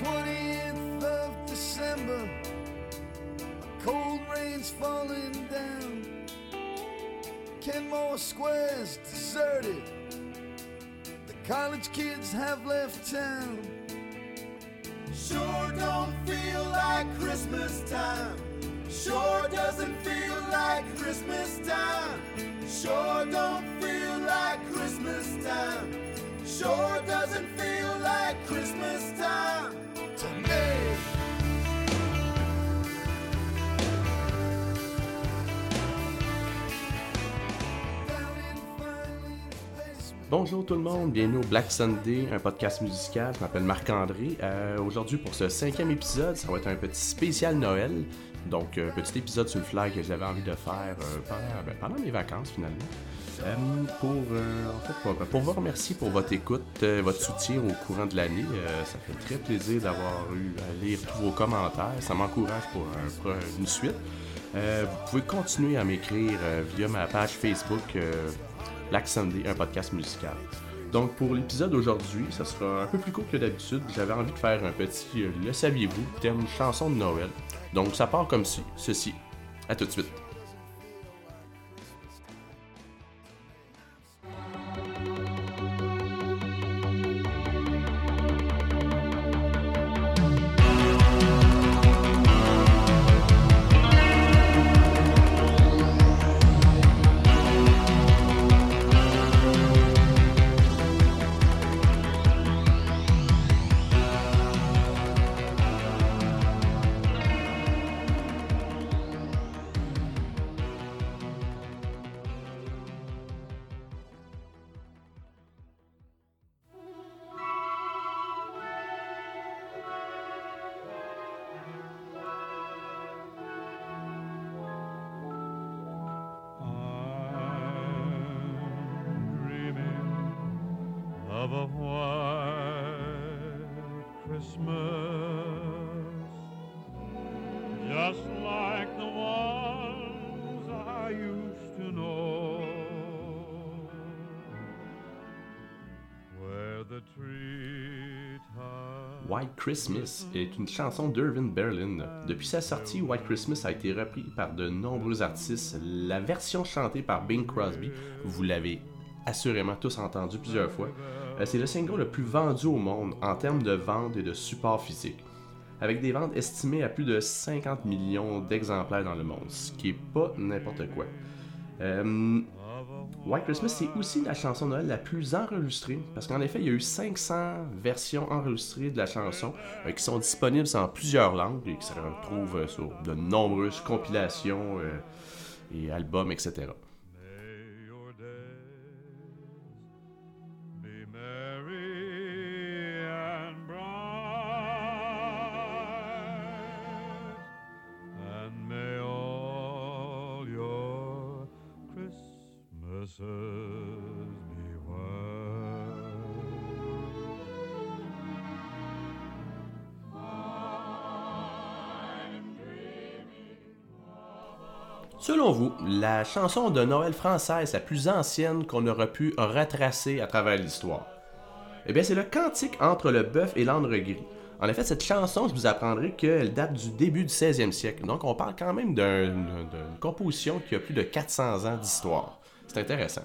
20th of December, cold rain's falling down. Kenmore Square's deserted. The college kids have left town. Sure don't feel like Christmas time. Sure doesn't feel like Christmas time. Sure don't feel like Christmas time. Sure doesn't feel Bonjour tout le monde, bienvenue au Black Sunday, un podcast musical. Je m'appelle Marc-André. Euh, Aujourd'hui, pour ce cinquième épisode, ça va être un petit spécial Noël. Donc, un petit épisode sur le fly que j'avais envie de faire euh, pendant, ben, pendant mes vacances finalement. Euh, pour, euh, vous remercier pour votre écoute, euh, votre soutien au courant de l'année. Euh, ça fait très plaisir d'avoir eu à lire tous vos commentaires. Ça m'encourage pour un- pour une suite. Euh, vous pouvez continuer à m'écrire euh, via ma page Facebook euh, Black un podcast musical. Donc pour l'épisode d'aujourd'hui, ça sera un peu plus court que d'habitude. J'avais envie de faire un petit euh, Le saviez-vous, thème chanson de Noël. Donc ça part comme ci, ceci. À tout de suite. White Christmas est une chanson d'Irvin Berlin. Depuis sa sortie, White Christmas a été repris par de nombreux artistes. La version chantée par Bing Crosby, vous l'avez assurément tous entendu plusieurs fois, euh, c'est le single le plus vendu au monde en termes de vente et de support physique. Avec des ventes estimées à plus de 50 millions d'exemplaires dans le monde, ce qui est pas n'importe quoi. Euh, White Christmas, c'est aussi la chanson de Noël la plus enregistrée, parce qu'en effet, il y a eu 500 versions enregistrées de la chanson euh, qui sont disponibles en plusieurs langues et qui se retrouvent euh, sur de nombreuses compilations euh, et albums, etc. Selon vous, la chanson de Noël française la plus ancienne qu'on aurait pu retracer à travers l'histoire? Eh bien, c'est le cantique entre le bœuf et l'âne gris. En effet, cette chanson, je vous apprendrai qu'elle date du début du 16e siècle. Donc, on parle quand même d'un- d'une composition qui a plus de 400 ans d'histoire. C'est intéressant.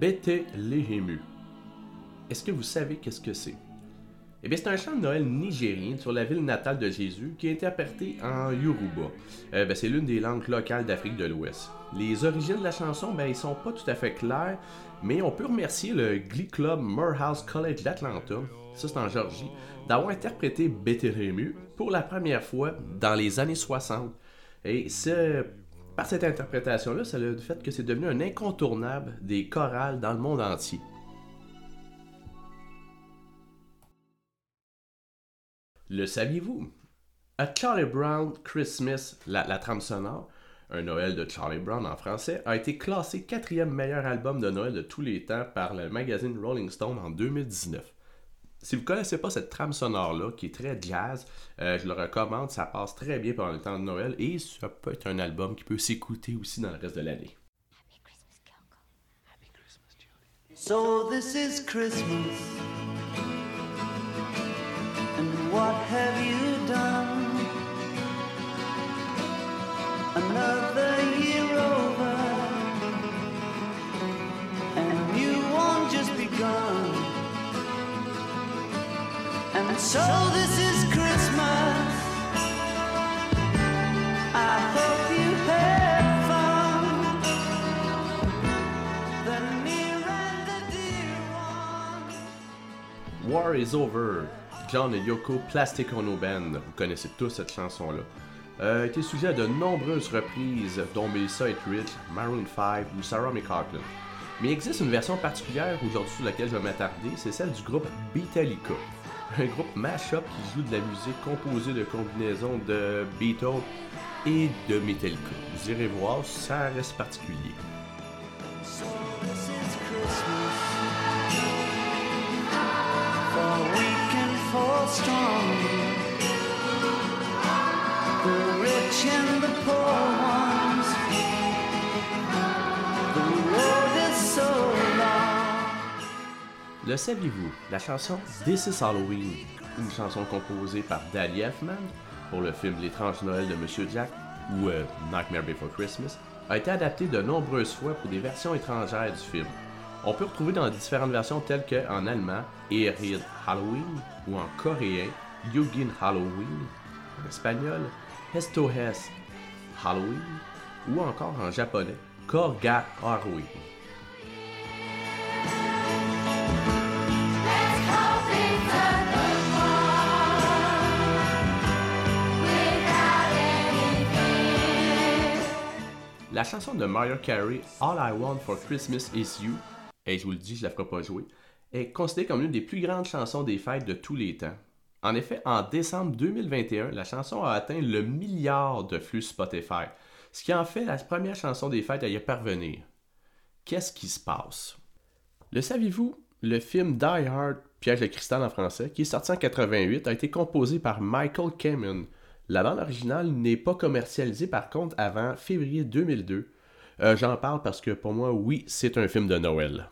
Bethléem. Est-ce que vous savez qu'est-ce que c'est? Eh bien, c'est un chant de Noël nigérien sur la ville natale de Jésus qui est interprété en Yoruba. Euh, ben, c'est l'une des langues locales d'Afrique de l'Ouest. Les origines de la chanson, ben, ils sont pas tout à fait claires, mais on peut remercier le Glee Club Morehouse College d'Atlanta, ça c'est en Georgie, d'avoir interprété Bethléem pour la première fois dans les années 60. Et ce, par cette interprétation-là, c'est le fait que c'est devenu un incontournable des chorales dans le monde entier. Le saviez-vous? A Charlie Brown Christmas, la, la trame sonore, un Noël de Charlie Brown en français, a été classé quatrième meilleur album de Noël de tous les temps par le magazine Rolling Stone en 2019. Si vous ne connaissez pas cette trame sonore-là, qui est très jazz, euh, je le recommande, ça passe très bien pendant le temps de Noël et ça peut être un album qui peut s'écouter aussi dans le reste de l'année. So this is Christmas. And what is Over, John et Yoko Plastic Ono Band, vous connaissez tous cette chanson-là, euh, a été sujet à de nombreuses reprises, dont Melissa Etheridge, Maroon 5 ou Sarah McLachlan. Mais il existe une version particulière aujourd'hui sur laquelle je vais m'attarder, c'est celle du groupe Beatallica. Un groupe mashup qui joue de la musique composée de combinaisons de Beatles et de Metallica. Vous irez voir, ça reste particulier. Le saviez-vous? La chanson This is Halloween, une chanson composée par Dali Elfman pour le film L'étrange Noël de Monsieur Jack ou euh, Nightmare Before Christmas, a été adaptée de nombreuses fois pour des versions étrangères du film. On peut retrouver dans différentes versions telles que en allemand Erid Halloween ou en coréen Yugin Halloween, en espagnol Esto es Halloween ou encore en japonais Korga Halloween. La chanson de Mariah Carey, All I Want for Christmas Is You, et je vous le dis, je la ferai pas jouer, est considérée comme l'une des plus grandes chansons des fêtes de tous les temps. En effet, en décembre 2021, la chanson a atteint le milliard de flux Spotify, ce qui en fait la première chanson des fêtes à y parvenir. Qu'est-ce qui se passe? Le saviez-vous? Le film Die Hard, Piège de cristal en français, qui est sorti en 88, a été composé par Michael Kamen. La bande originale n'est pas commercialisée par contre avant février 2002. Euh, J'en parle parce que pour moi, oui, c'est un film de Noël.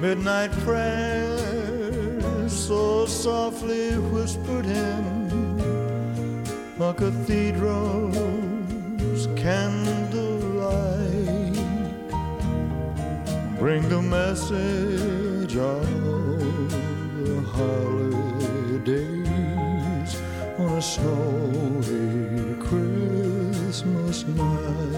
Midnight prayers so softly whispered in a cathedral's candlelight bring the message of the holidays on a snowy Christmas night.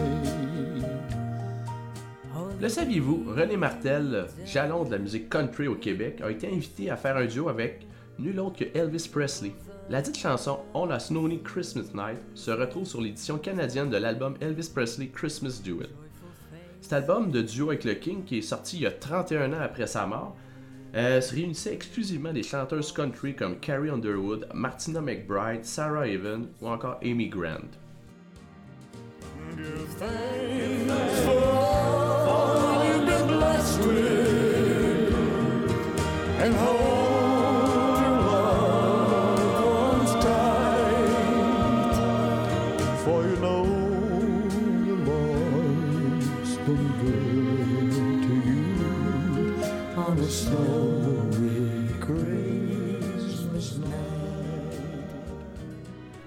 Le saviez-vous, René Martel, jalon de la musique country au Québec, a été invité à faire un duo avec nul autre que Elvis Presley. La dite chanson On a Snowy Christmas Night se retrouve sur l'édition canadienne de l'album Elvis Presley Christmas Duel. Cet album de duo avec le King, qui est sorti il y a 31 ans après sa mort, euh, se réunissait exclusivement des chanteuses country comme Carrie Underwood, Martina McBride, Sarah Even ou encore Amy Grant.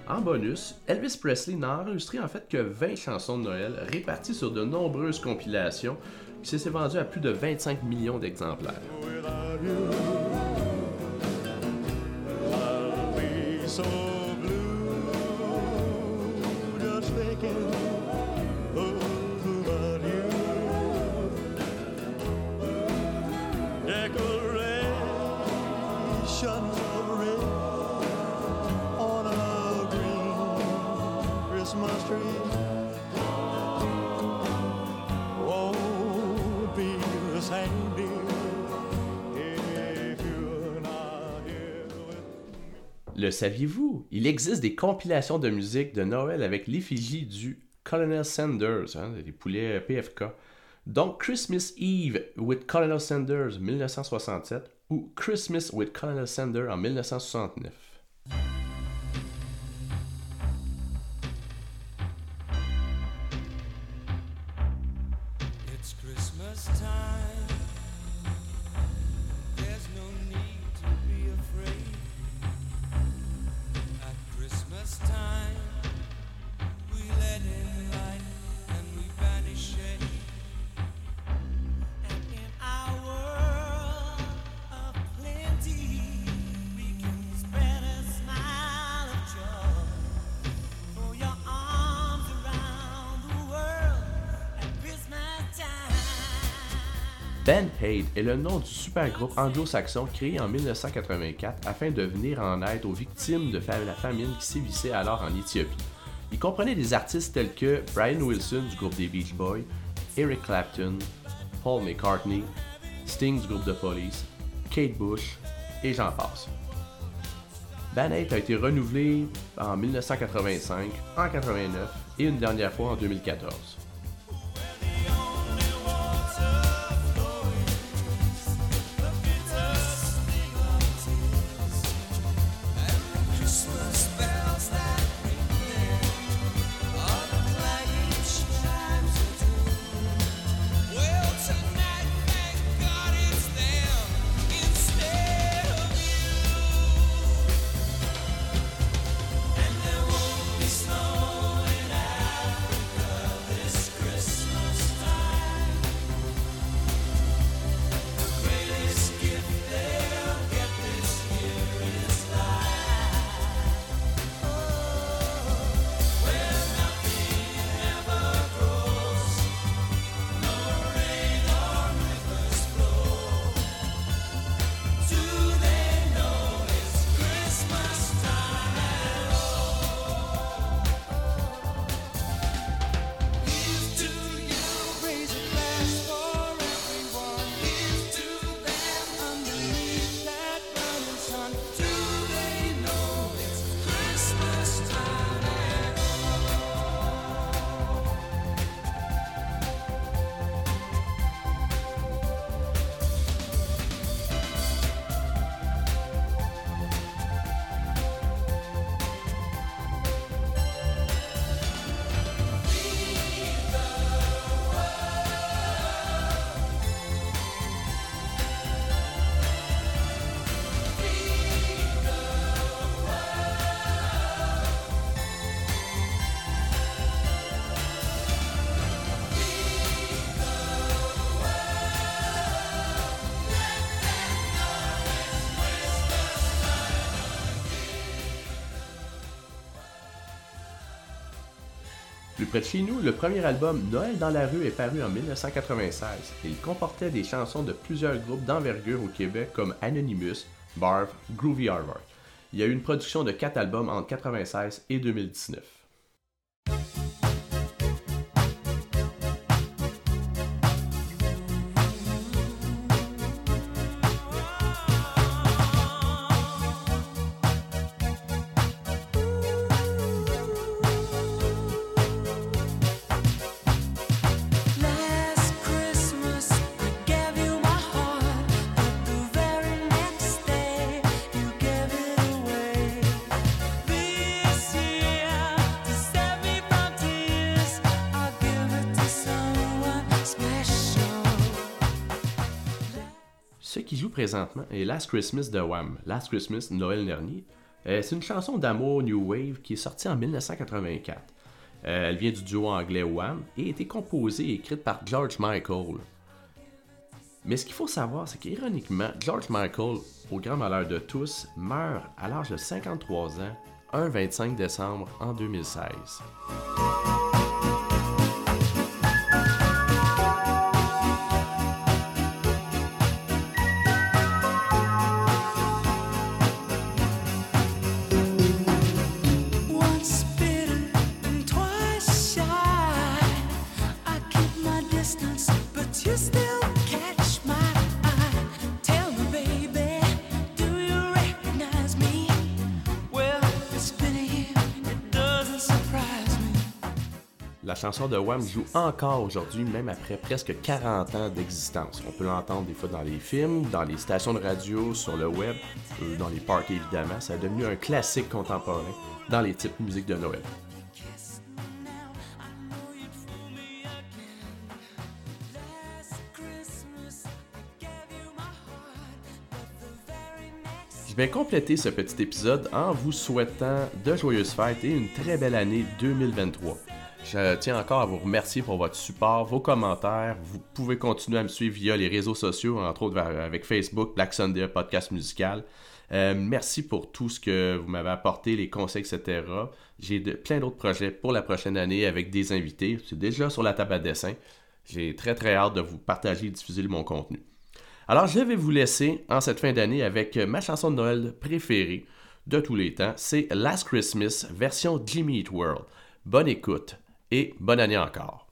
En bonus, Elvis Presley n'a enregistré en fait que 20 chansons de Noël réparties sur de nombreuses compilations qui s'est vendu à plus de 25 millions d'exemplaires. Le saviez-vous? Il existe des compilations de musique de Noël avec l'effigie du Colonel Sanders, hein, des poulets PFK. Donc Christmas Eve with Colonel Sanders 1967 ou Christmas with Colonel Sanders en 1969. Ben Haid est le nom du super groupe anglo-saxon créé en 1984 afin de venir en aide aux victimes de la famine qui sévissait alors en Éthiopie. Il comprenait des artistes tels que Brian Wilson du groupe des Beach Boys, Eric Clapton, Paul McCartney, Sting du groupe de Police, Kate Bush et j'en passe. Van Halen a été renouvelé en 1985, en 89 et une dernière fois en 2014. Près de chez nous, le premier album Noël dans la rue est paru en 1996 et il comportait des chansons de plusieurs groupes d'envergure au Québec comme Anonymous, Barf, Groovy Harvard. Il y a eu une production de 4 albums entre 1996 et 2019. Présentement est Last Christmas de Wham, Last Christmas Noël dernier. Euh, c'est une chanson d'amour New Wave qui est sortie en 1984. Euh, elle vient du duo anglais Wham et a été composée et écrite par George Michael. Mais ce qu'il faut savoir, c'est qu'ironiquement, George Michael, au grand malheur de tous, meurt à l'âge de 53 ans, un 25 décembre en 2016. Chanson de Wham joue encore aujourd'hui, même après presque 40 ans d'existence. On peut l'entendre des fois dans les films, dans les stations de radio, sur le web, euh, dans les parcs évidemment. Ça est devenu un classique contemporain dans les types de musique de Noël. Je vais compléter ce petit épisode en vous souhaitant de joyeuses fêtes et une très belle année 2023. Je tiens encore à vous remercier pour votre support, vos commentaires. Vous pouvez continuer à me suivre via les réseaux sociaux, entre autres avec Facebook, Black Sunday Podcast Musical. Euh, merci pour tout ce que vous m'avez apporté, les conseils, etc. J'ai plein d'autres projets pour la prochaine année avec des invités. C'est déjà sur la table à dessin. J'ai très très hâte de vous partager et diffuser mon contenu. Alors, je vais vous laisser en cette fin d'année avec ma chanson de Noël préférée de tous les temps. C'est Last Christmas, version Jimmy Eat World. Bonne écoute et bonne année encore.